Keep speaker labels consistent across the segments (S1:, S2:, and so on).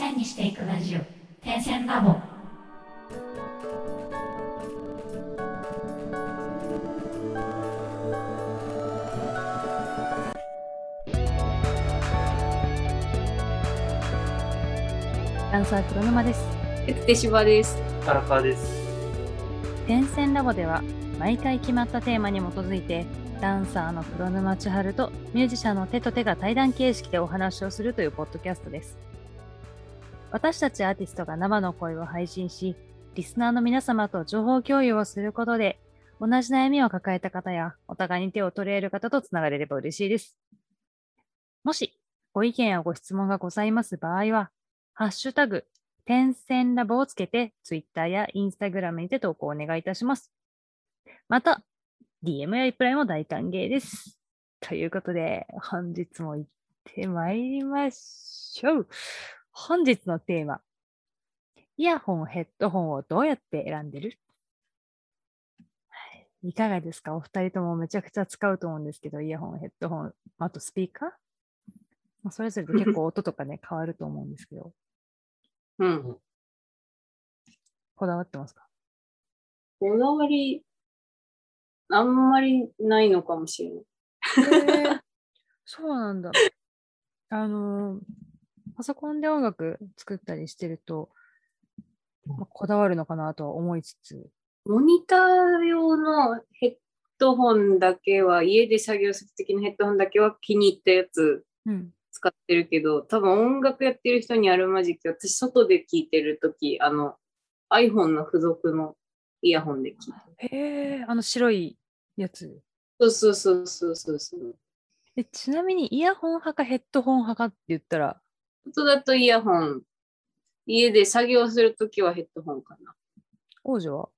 S1: 線にしていくラジオ点線ラボ
S2: ダンサー黒沼です。
S3: 手芝です。
S4: 荒川です。
S2: 点線ラボでは毎回決まったテーマに基づいてダンサーの黒沼千春とミュージシャンの手と手が対談形式でお話をするというポッドキャストです。私たちアーティストが生の声を配信し、リスナーの皆様と情報共有をすることで、同じ悩みを抱えた方やお互いに手を取り合える方とつながれれば嬉しいです。もしご意見やご質問がございます場合は、ハッシュタグ、点線ラボをつけて、ツイッターやインスタグラムにて投稿をお願いいたします。また、DM やリプライも大歓迎です。ということで、本日も行ってまいりましょう。本日のテーマ。イヤホン、ヘッドホンをどうやって選んでる？はいいかがですか？お二人ともめちゃくちゃ使うと思うんですけど、イヤホン、ヘッドホン、あとスピーカー？まあそれぞれで結構音とかね、変わると思うんですけど、
S3: うん。
S2: こだわってますか？
S3: こだわり、あんまりないのかもしれない。
S2: へーそうなんだ。あのーパソコンで音楽作ったりしてると、まあ、こだわるのかなとは思いつつ、
S3: モニター用のヘッドホンだけは、家で作業する的なヘッドホンだけは気に入ったやつ
S2: うん。
S3: 使ってるけど、多分音楽やってる人にあるまじき、私外で聴いてるとき、あの、iPhone の付属のイヤホンで聴いてる。
S2: へえ、あの白いやつ。
S3: そうそうそうそうそうそう。
S2: えちなみにイヤホン派かヘッドホン派かって言ったら、
S3: 外だとイヤホン、家で作業するときはヘッドホンかな。
S2: 王女は？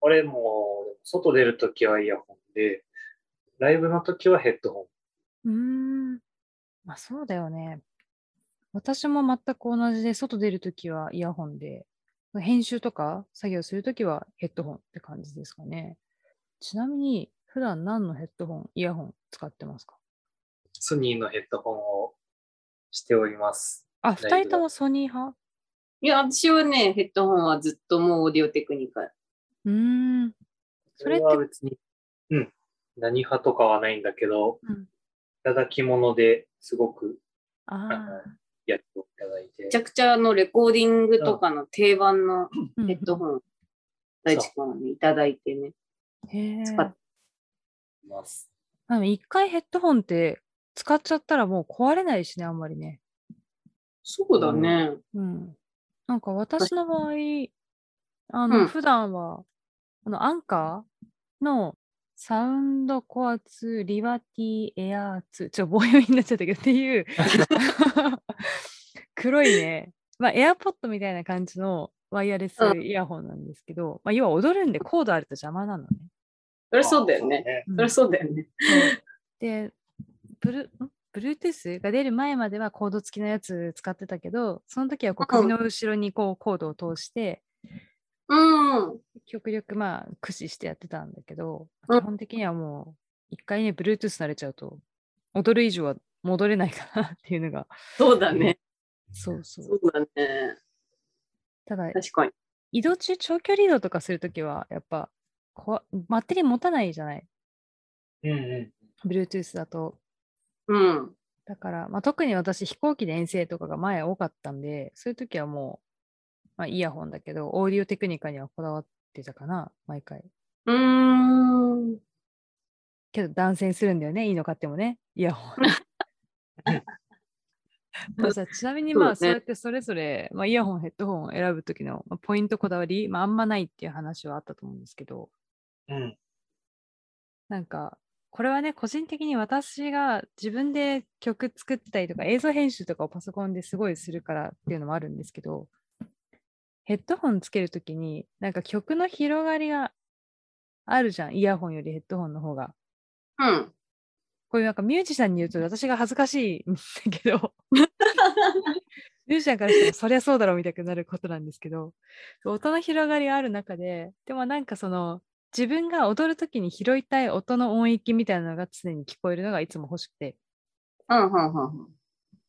S4: 俺も、外出るときはイヤホンで、ライブのときはヘッドホン。
S2: うーん。まあそうだよね。私も全く同じで、外出るときはイヤホンで、編集とか作業するときはヘッドホンって感じですかね。ちなみに、普段何のヘッドホン、イヤホン使ってますか？
S4: ソニーのヘッドホンをしております。
S2: あ、二人ともソニー派？
S3: いや、私はね、ヘッドホンはずっともうオーディオテクニカ。
S2: うーん。それって？
S4: は別に、うん、何派とかはないんだけど、
S2: うん
S4: いただき物ですごく
S2: あ
S4: あのやっていただいて
S3: めち、ゃくちゃあのレコーディングとかの定番のヘッドホン、大地君にいただいてね。
S2: へえ。
S3: 使っ
S4: ます。
S2: 一回ヘッドホンって使っちゃったらもう壊れないしね、あんまりね。
S3: そうだね。
S2: うん。なんか私の場合、あの、
S3: うん
S2: 普段は、あの、アンカーのサウンドコア2リバティエアー2、ちょ、棒読みになっちゃったけどっていう、黒いね、まあ、エアポッドみたいな感じのワイヤレス
S3: うん
S2: イヤホンなんですけど、まあ、要は踊るんでコードあると邪魔なのね。
S3: それそうだよね。
S2: うん
S3: それそうだよね。
S2: で、ブルん？Bluetooth が出る前まではコード付きのやつ使ってたけど、その時はこう
S3: うん
S2: 首の後ろにこうコードを通して、
S3: うん。
S2: 極力まあ駆使してやってたんだけど、
S3: うん
S2: 基本的にはもう一回ね、Bluetooth 慣れちゃうと、踊る以上は戻れないかなっていうのが、
S3: そうだね。
S2: そうそ。
S3: そううだね。
S2: ただ、
S3: 確かに。
S2: 移動中長距離移動とかするときは、やっぱこわ、バッテリー持たないじゃない？
S4: うんう
S2: ?Bluetooth だと。
S3: うん。
S2: だから、まあ、特に私飛行機で遠征とかが前多かったんで、そういう時はもう、まあ、イヤホンだけど、オーディオテクニカにはこだわってたかな、毎回。
S3: うーん。
S2: けど断線するんだよね、いいの買ってもね、イヤホン。まあさちなみにまあ
S3: そう
S2: やってそれぞれ、まあ、イヤホン、ヘッドホンを選ぶ時のまあポイントこだわり、まあ、あんまないっていう話はあったと思うんですけど、
S4: ん。うん。
S2: なんか、これはね、個人的に私が自分で曲作ったりとか映像編集とかをパソコンですごいするからっていうのもあるんですけど、ヘッドホンつけるときに、なんか曲の広がりがあるじゃん、イヤホンよりヘッドホンの方が。
S3: うん。
S2: これなんかミュージシャンに言うと私が恥ずかしいんだけど、ミュージシャンからしたらそりゃそうだろうみたいになることなんですけど、音の広がりがある中で、でもなんかその、自分が踊るときに拾いたい音の音域みたいなのが常に聞こえるのがいつも欲しくて。
S3: うん、うん、うん。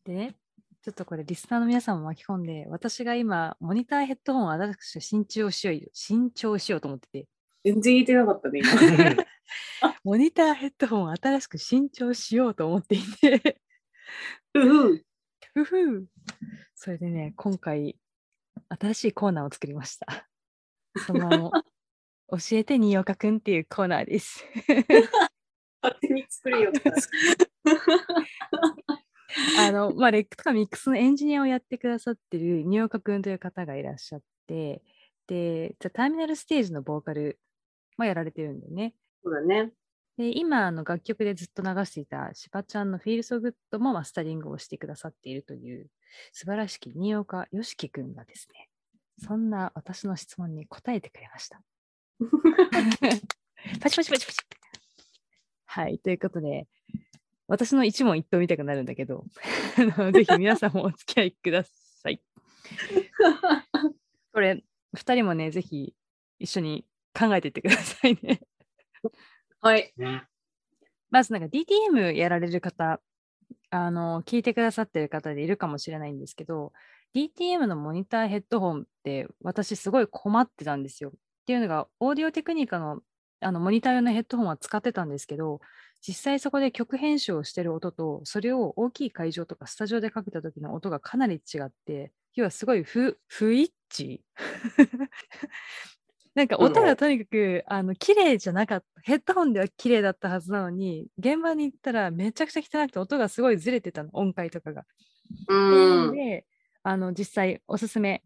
S2: でね、ちょっとこれリスナーの皆さんも巻き込んで、私が今、モニターヘッドホンを新しく新調しよう、新調しようと思ってて、
S3: 全然言えてなかったね、今。
S2: モニターヘッドホンを新しく新調しようと思っていて、
S3: うふ
S2: ふふそれでね、今回、新しいコーナーを作りました。その教えて新岡くんっていうコーナーです。
S3: 勝手に作れよ。
S2: あの、まあ、レックとかミックスのエンジニアをやってくださってる新岡くんという方がいらっしゃって、で、じゃターミナルステージのボーカルもやられてるんだよね。
S3: そうだね。
S2: で、今、あの楽曲でずっと流していたしばちゃんの Feel So Good もマスタリングをしてくださっているという素晴らしき新岡よしきくんがですね、そんな私の質問に答えてくれました。パチパチパチパチ。はい、ということで、私の一問一答みたくなるんだけど、あのぜひ皆さんもお付き合いください。これ、二人もね、ぜひ一緒に考えていってくださいね。
S3: はい。
S4: うん
S2: まずなんか DTM やられる方、あの、聞いてくださってる方でいるかもしれないんですけど、DTM のモニターヘッドホンって私すごい困ってたんですよ。っていうのが、オーディオテクニカのあのモニター用のヘッドホンは使ってたんですけど、実際そこで曲編集をしてる音と、それを大きい会場とかスタジオでかけた時の音がかなり違って、要はすごい不不一致 なんか音がとにかく、あの綺麗じゃなかった。ヘッドホンでは綺麗だったはずなのに、現場に行ったらめちゃくちゃ汚くて音がすごいずれてたの、音階とかが。
S3: うん。
S2: で、あの実際おすすめ、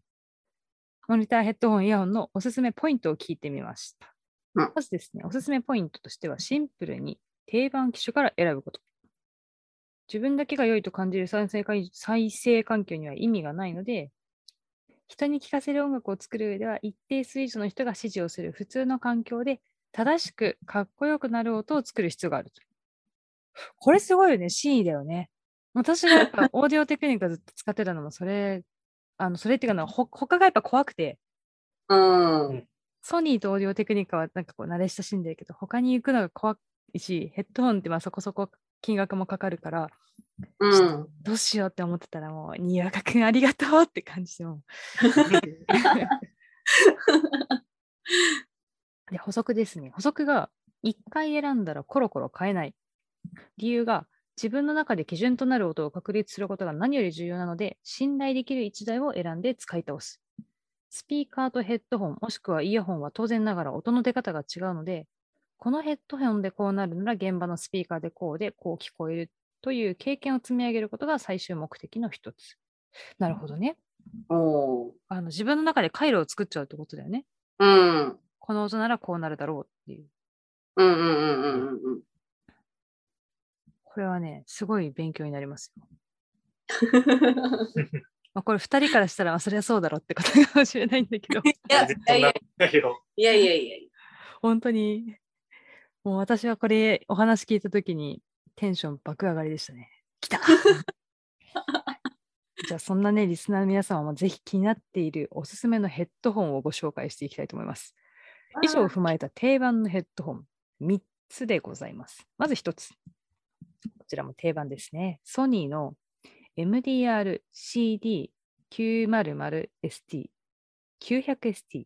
S2: モニターヘッドホン、イヤホンのおすすめポイントを聞いてみました。
S3: うん
S2: まずですね、おすすめポイントとしてはシンプルに定番機種から選ぶこと。自分だけが良いと感じる再生環再生環境には意味がないので、人に聴かせる音楽を作る上では一定数以上の人が支持をする普通の環境で正しくかっこよくなる音を作る必要があると。これすごいよね、真意だよね。私がやっぱオーディオテクニックをずっと使ってたのもそれ、あのそれっていうかな、ほ他がやっぱ怖くて、
S3: うん。
S2: ソニーとオーディオテクニカはなんかこう慣れ親しんでるけど、他に行くのが怖いし、ヘッドホンってまあそこそこ金額もかかるから、
S3: うん。
S2: どうしようって思ってたらもう、にわかくんありがとうって感じでもう。で、補足ですね。補足が1回選んだらコロコロ変えない。理由が自分の中で基準となる音を確立することが何より重要なので、信頼できる1台を選んで使い倒す。スピーカーとヘッドホン、もしくはイヤホンは当然ながら音の出方が違うので、このヘッドホンでこうなるなら現場のスピーカーでこうでこう聞こえるという経験を積み上げることが最終目的の一つ。なるほどね。
S3: おー
S2: あの自分の中で回路を作っちゃうってことだよね。
S3: うん。
S2: この音ならこうなるだろうっていう。
S3: うんうんうんうんうんうん。
S2: これはね、すごい勉強になりますよ。まあ、これ2人からしたら、あそりゃそうだろうってことかもしれないんだけど、
S3: いや、い
S4: 絶
S3: やいやいやいやいやい
S2: 本当に、もう私はこれお話聞いたときにテンション爆上がりでしたね。来た じゃあそんなね、リスナーの皆様もぜひ気になっているおすすめのヘッドホンをご紹介していきたいと思います。
S3: や。
S2: 以上を踏まえた定番のヘッドホン3つでございます。まず1つ。こちらも定番ですね。ソニーの MDR-CD900ST。900ST。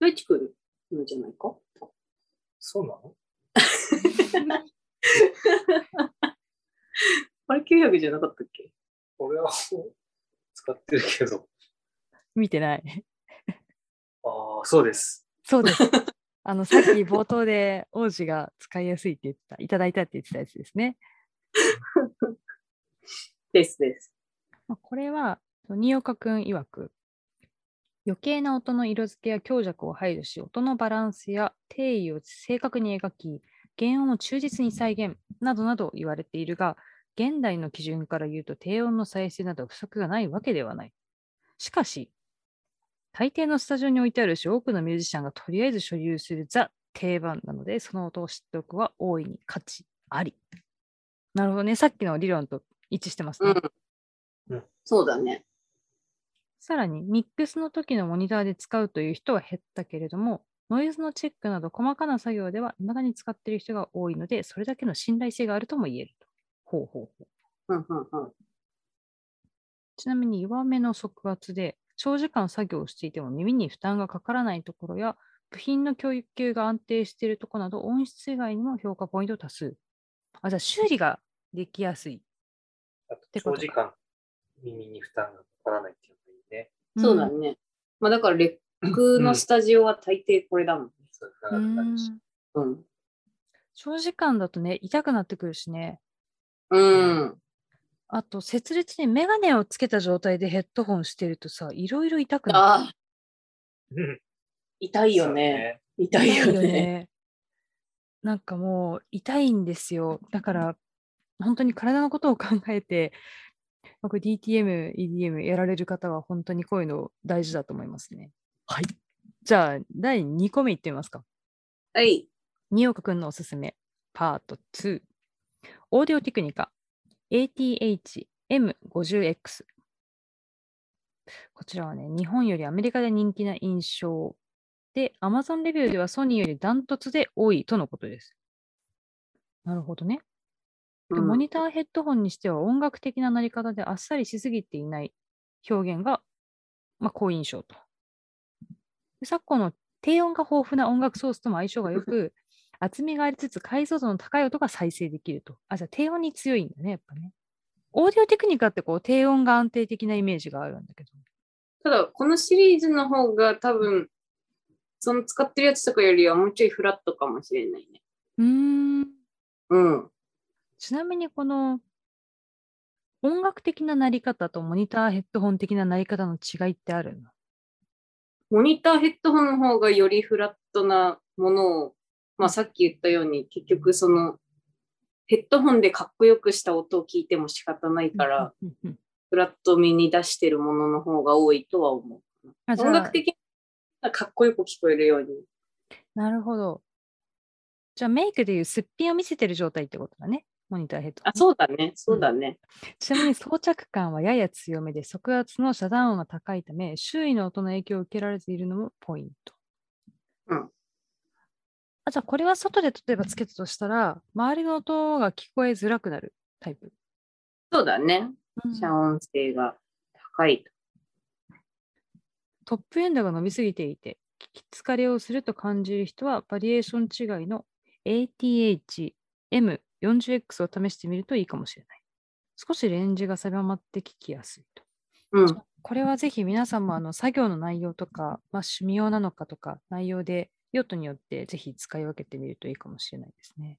S3: どっち来るのじゃないか？
S4: そうなの？
S3: あれ900じゃなかったっけ？
S4: 俺は使ってるけど。
S2: 見てない。
S4: ああ、そうです。
S2: そうです。あの、さっき冒頭で王子が使いやすいって言ってた、いただいたって言ってたやつですね。
S3: ですです。
S2: これは、新岡くん曰く、余計な音の色付けや強弱を配慮し、音のバランスや定位を正確に描き、原音を忠実に再現などなど言われているが、現代の基準から言うと低音の再生など不足がないわけではない。しかし、大抵のスタジオに置いてあるし、多くのミュージシャンがとりあえず所有するザ定番なので、その音を知っておくは大いに価値あり。なるほどね。さっきの理論と一致してますね。
S3: うん。そうだね。
S2: さらに、ミックスの時のモニターで使うという人は減ったけれども、ノイズのチェックなど細かな作業では未だに使っている人が多いので、それだけの信頼性があるとも言えると。ほうほうほう。
S3: うんうんうん。
S2: ちなみに弱めの速圧で長時間作業をしていても耳に負担がかからないところや部品の供給が安定しているところなど音質以外にも評価ポイント多数。あ、じゃあ修理ができやすい。
S4: あと
S2: てことか
S4: 長時間耳に負担がかからないっていうのがいいね。
S2: ん
S3: そうだね。まあだから、レックのスタジオは大抵これだもんね。
S4: そう
S2: ん
S3: うん。
S2: 長時間だとね、痛くなってくるしね。
S3: うん。
S2: あと、切実にメガネをつけた状態でヘッドホンしてるとさ、いろいろ痛くな
S3: ああ、
S4: うん
S3: 痛いよね。
S2: 痛いよ
S3: ね。
S2: ね。なんかもう痛いんですよ。だから、本当に体のことを考えて、まあこれ DTM、EDM やられる方は本当にこういうの大事だと思いますね。はい。じゃあ、第2個目いってみますか。
S3: はい。
S2: 新岡くんのおすすめ、パート2。オーディオテクニカ ATH-M50X。こちらはね、日本よりアメリカで人気な印象で、Amazon レビューではソニーよりダントツで多いとのことです。なるほどね。で
S3: うん
S2: モニターヘッドホンにしては音楽的ななり方であっさりしすぎていない表現が、まあ、好印象と。で昨今の低音が豊富な音楽ソースとも相性が良く、厚みがありつつ解像度の高い音が再生できると。あ、じゃあ低音に強いんだね、やっぱね。オーディオテクニカってこう低音が安定的なイメージがあるんだけど。
S3: ただ、このシリーズの方が多分、その使ってるやつとかよりはもうちょいフラットかもしれないね。
S2: うーん。
S3: うん。
S2: ちなみにこの音楽的ななり方とモニターヘッドホン的ななり方の違いってあるの？
S3: モニターヘッドホンの方がよりフラットなものを、まあさっき言ったように、結局その、ヘッドホンでかっこよくした音を聞いても仕方ないから、フラット目に出してるものの方が多いとは思う。音楽的にかっこよく聞こえるように。
S2: なるほど。じゃあメイクでいうすっぴんを見せてる状態ってことだね。モニターヘッド
S3: あ、そうだね。そうだね。
S2: ちなみに装着感はやや強めで、速圧の遮断音が高いため、周囲の音の影響を受けられているのもポイント。
S3: うん
S2: あじゃあ、これは外で例えばつけたとしたら、周りの音が聞こえづらくなるタイプ。
S3: そうだね。遮音性が高い。
S2: トップエンドが伸びすぎていて、聞き疲れをすると感じる人は、バリエーション違いの ATH-M40X を試してみるといいかもしれない。少しレンジが狭まって聞きやすいと。
S3: うん。
S2: これはぜひ皆さんもあの作業の内容とか、まあ、趣味用なのかとか、内容で用途によってぜひ使い分けてみるといいかもしれないですね。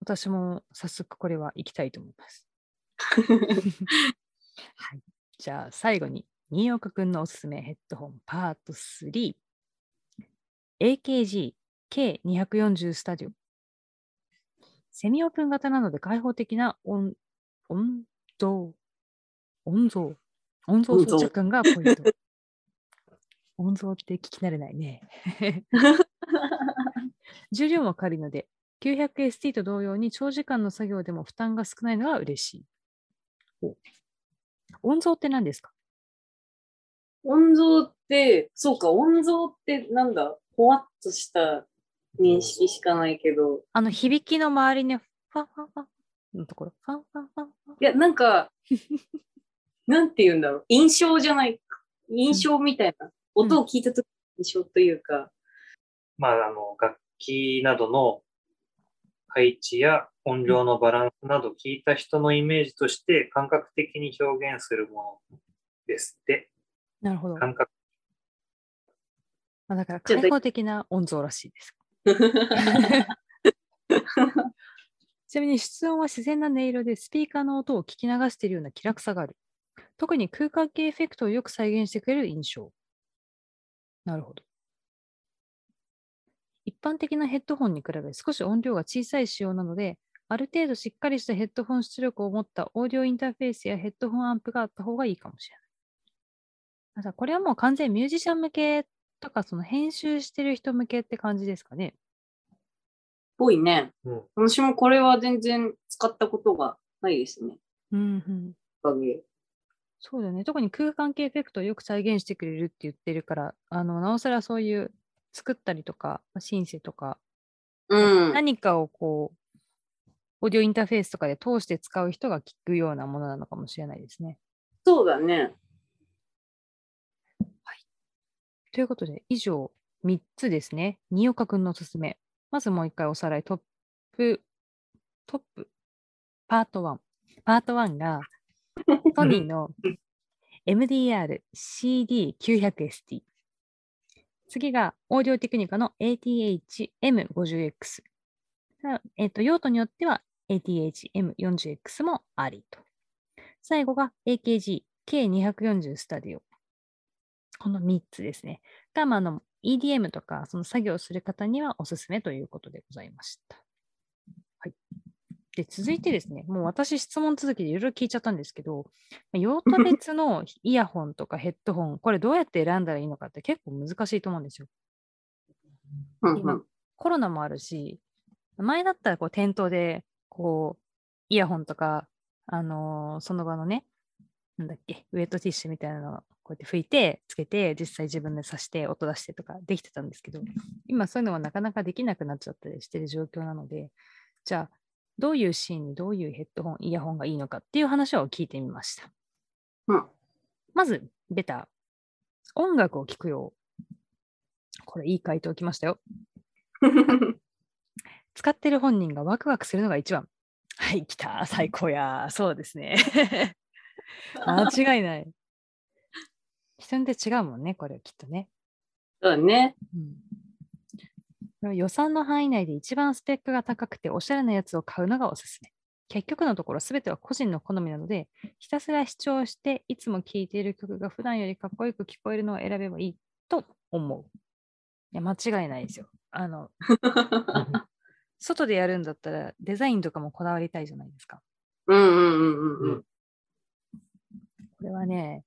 S2: 私も早速これは行きたいと思います。はい。じゃあ最後に、新岡くんのおすすめヘッドホンパート3。AKG K240 スタジオ。セミオープン型なので開放的な音、音像、音像、音像装着感がポイント。音像って聞き慣れないね。重量も軽いので、900ST と同様に長時間の作業でも負担が少ないのが嬉しい。お音像って何ですか？
S3: 音像って、そうか、音像ってなんだ、ほわっとした認識しかないけど、
S2: あの響きの周りにファンファンファンのところ。ファンファンファンファン。
S3: いや、なんか、なんて言うんだろう、印象じゃない、印象みたいな、音を聞いたときの印象というか、
S4: まあ、あの、楽器などの配置や音量のバランスなど聞いた人のイメージとして感覚的に表現するものですって。
S2: なるほど。
S4: 感覚
S2: まあ、だから開放的な音像らしいです。ちなみに室音は自然な音色でスピーカーの音を聞き流しているような気楽さがある。特に空間系エフェクトをよく再現してくれる印象。なるほど。一般的なヘッドホンに比べ少し音量が小さい仕様なので、ある程度しっかりしたヘッドホン出力を持ったオーディオインターフェースやヘッドホンアンプがあった方がいいかもしれない。ただこれはもう完全にミュージシャン向けとか、その編集してる人向けって感じですかね？
S3: ぽいね。
S4: うん
S3: 私もこれは全然使ったことがないですね。
S2: うんうん。
S3: おかげ。
S2: そうだよね。特に空間系エフェクトをよく再現してくれるって言ってるから、あの、なおさらそういう作ったりとか、まあシンセとか、
S3: うん。
S2: 何かをこう、オーディオインターフェースとかで通して使う人が聞くようなものなのかもしれないですね。
S3: そうだね。
S2: ということで、以上3つですね。新岡くんのおすすめ。まずもう一回おさらい。トップ、トップ、パート1。パート1が、ソニーの MDR-CD900ST。次が、オーディオテクニカの ATH-M50X。さあえっと、用途によっては ATH-M40X もありと。最後が AKG-K240 スタディオ。この3つですね。が、まあ、あの EDM とか、その作業をする方にはおすすめということでございました。はい。で、続いてですね、もう私質問続きでいろいろ聞いちゃったんですけど、まあ用途別のイヤホンとかヘッドホン、これどうやって選んだらいいのかって結構難しいと思うんですよ。今。コロナもあるし、前だったらこう店頭でこうイヤホンとか、あのーその場のね、なんだっけ、ウェットティッシュみたいなのをこうやって拭いて、つけて、実際自分で刺して音出してとかできてたんですけど、今そういうのはなかなかできなくなっちゃったりしてる状況なので、じゃあ、どういうシーンにどういうヘッドホン、イヤホンがいいのかっていう話を聞いてみました。
S3: うん
S2: まず、ベタ。音楽を聴くよう。これいい回答きましたよ。使ってる本人がワクワクするのが一番。はい、来た、最高や。そうですね。間違いない。人によって違うもんね、これきっとね。
S3: そうだね。
S2: うん予算の範囲内で一番スペックが高くておしゃれなやつを買うのがおすすめ。結局のところ全ては個人の好みなので、ひたすら視聴していつも聴いている曲が普段よりかっこよく聞こえるのを選べばいいと思う。いや、間違いないですよ。あの、外でやるんだったらデザインとかもこだわりたいじゃないですか。
S3: うんうんうんうんうん。
S2: これはね、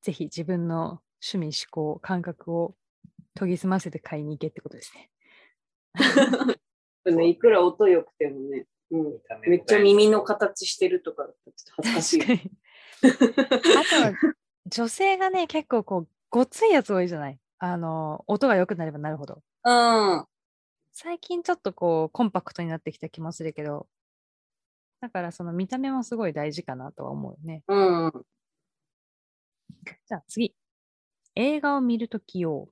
S2: ぜひ自分の趣味、思考、感覚を研ぎ澄ませて買いに行けってことですね。
S3: ねいくら音良くてもね、うん、めっちゃ耳の形してるとかちょっと恥ずかしい。
S2: あとは、女性がね、結構こう、ごついやつ多いじゃない？あの、音が良くなればなるほど。
S3: うん。
S2: 最近ちょっとこう、コンパクトになってきた気もするけど、だからその見た目もすごい大事かなとは思うよね。
S3: うん。
S2: じゃあ次。映画を見るとき用。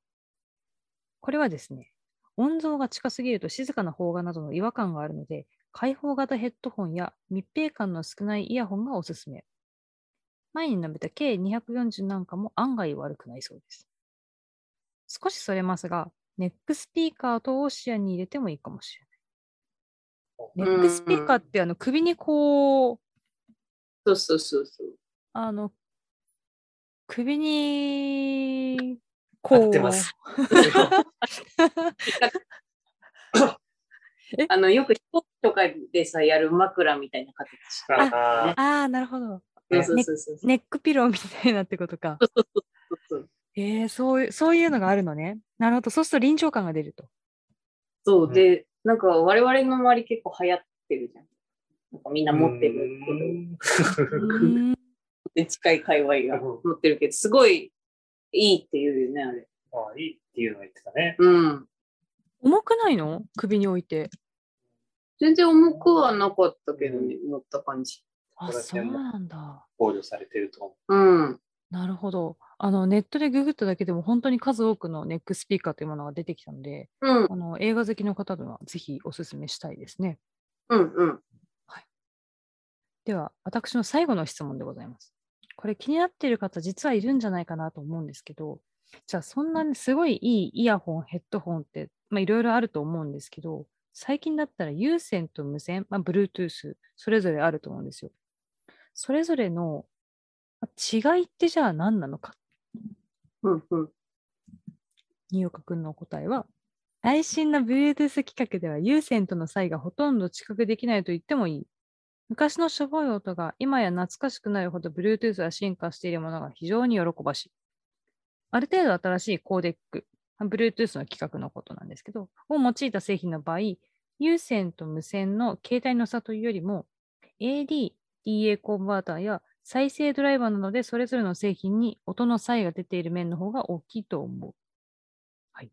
S2: これはですね、音像が近すぎると静かな邦画などの違和感があるので、開放型ヘッドホンや密閉感の少ないイヤホンがおすすめ。前に述べた K240 なんかも案外悪くないそうです。少しそれますが、ネックスピーカー等を視野に入れてもいいかもしれない。ネックスピーカーってあの首にこう、
S3: そうそうそうそう。
S2: あの、首に、こう。
S4: 合ってます。
S3: あの、よく飛行機とかでさ、やる枕みたいな形。
S4: あ
S2: ああ、なるほど。ネックピローみたいなってことか。えー、そういう、そういうのがあるのね。なるほど。そうすると臨場感が出ると。
S3: そうで、なんか我々の周り結構流行ってるじゃん。なんかみんな持ってる で近い界隈が持ってるけど、すごいいいって言うよね、あれ。
S4: ああいいっていうのを言ってたね。
S3: うん。
S2: 重くないの？首に置いて。
S3: 全然重くはなかったけどね、持った感じ。
S2: あ、そうなんだ。
S4: 考慮されてると思
S3: うん。
S2: なるほど。あの、ネットでググっただけでも本当に数多くのネックスピーカーというものが出てきたので、
S3: うん。
S2: あの映画好きの方にはぜひお勧めしたいですね。
S3: うん。うん。
S2: では、私の最後の質問でございます。これ気になっている方、実はいるんじゃないかなと思うんですけど、じゃあそんなにすごいいいイヤホン、ヘッドホンって、まあ、いろいろあると思うんですけど、最近だったら有線と無線、まあ、Bluetooth、それぞれあると思うんですよ。それぞれのまあ違いってじゃあ何なのか。
S3: うん。うん。
S2: 新岡くんのお答えは、最新の Bluetooth 規格では有線との差異がほとんど知覚できないと言ってもいい。昔のしょぼい音が今や懐かしくなるほど Bluetooth が進化しているものが非常に喜ばしい。ある程度新しいコーデック、Bluetooth の規格のことなんですけど、を用いた製品の場合、有線と無線の携帯の差というよりも、AD、DA コンバーターや再生ドライバーなどでそれぞれの製品に音の差異が出ている面の方が大きいと思う。はい。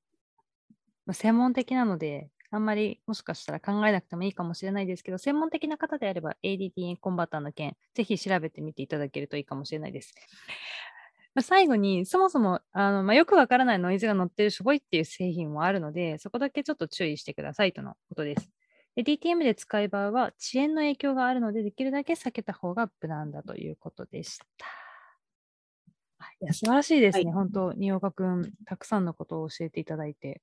S2: まあ、専門的なので、あんまりもしかしたら考えなくてもいいかもしれないですけど、専門的な方であれば ADT コンバッターの件、ぜひ調べてみていただけるといいかもしれないです。まあ最後に、そもそもあの、まあ、よくわからないノイズが乗ってるしょぼいっていう製品もあるので、そこだけちょっと注意してくださいとのことです。で DTM で使う場合は遅延の影響があるので、できるだけ避けた方が無難だということでした。はいいや素晴らしいですね、
S3: はい
S2: 本当、新岡くん、たくさんのことを教えていただいて。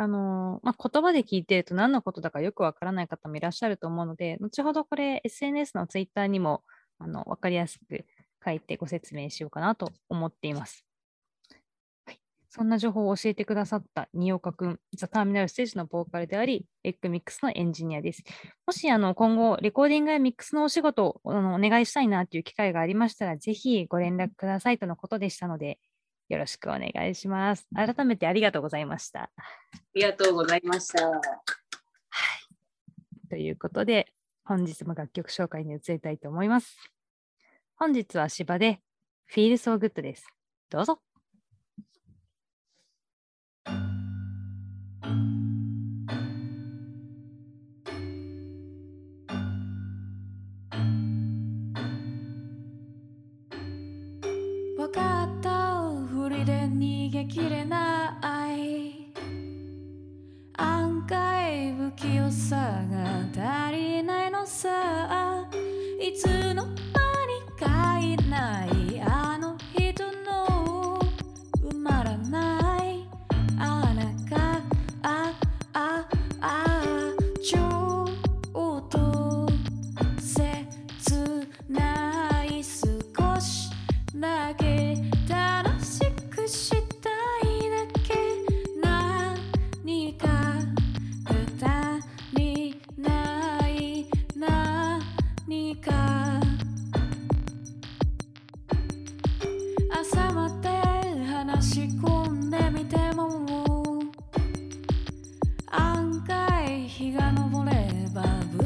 S2: あのーまあ、言葉で聞いてると何のことだかよくわからない方もいらっしゃると思うので、後ほどこれ SNS のツイッターにもあの分かりやすく書いてご説明しようかなと思っています。はい、そんな情報を教えてくださった新岡くん、ザ・ターミナルステージのボーカルであり、エッグミックスのエンジニアです。もしあの今後、レコーディングやミックスのお仕事をあのお願いしたいなという機会がありましたら、ぜひご連絡くださいとのことでしたので、よろしくお願いします。改めてありがとうございました。
S3: ありがとうございました。
S2: ということで、本日も楽曲紹介に移りたいと思います。本日は芝で Feel So Good です。どうぞ。
S5: きれない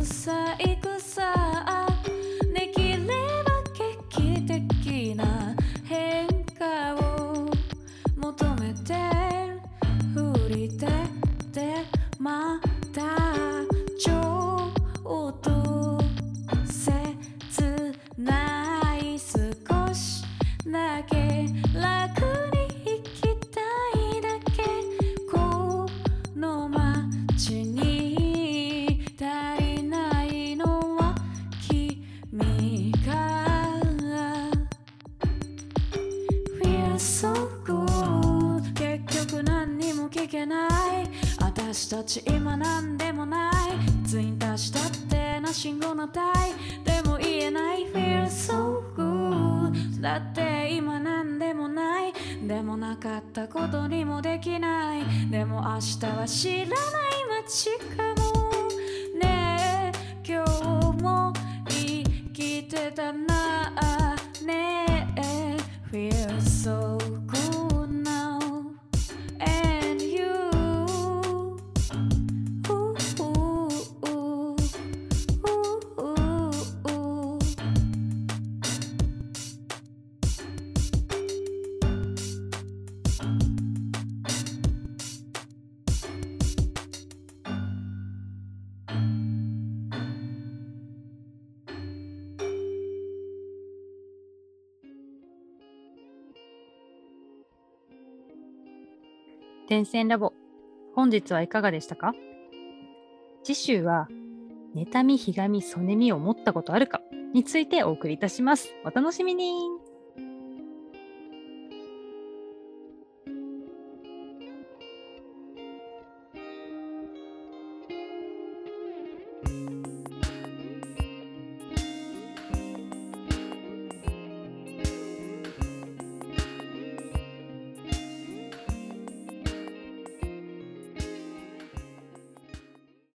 S5: ば不私たち今何でもない。ツイン足したってな信号の体でも言えない。Feel so good だって今何でもない。でもなかったことにもできない。でも明日は知らない街かも。ねえ今日も生きてたな。ねえ Feel so good
S2: 点線ラボ、本日はいかがでしたか？次週は、妬み、ひがみ、そねみを持ったことあるかについてお送りいたします。お楽しみに。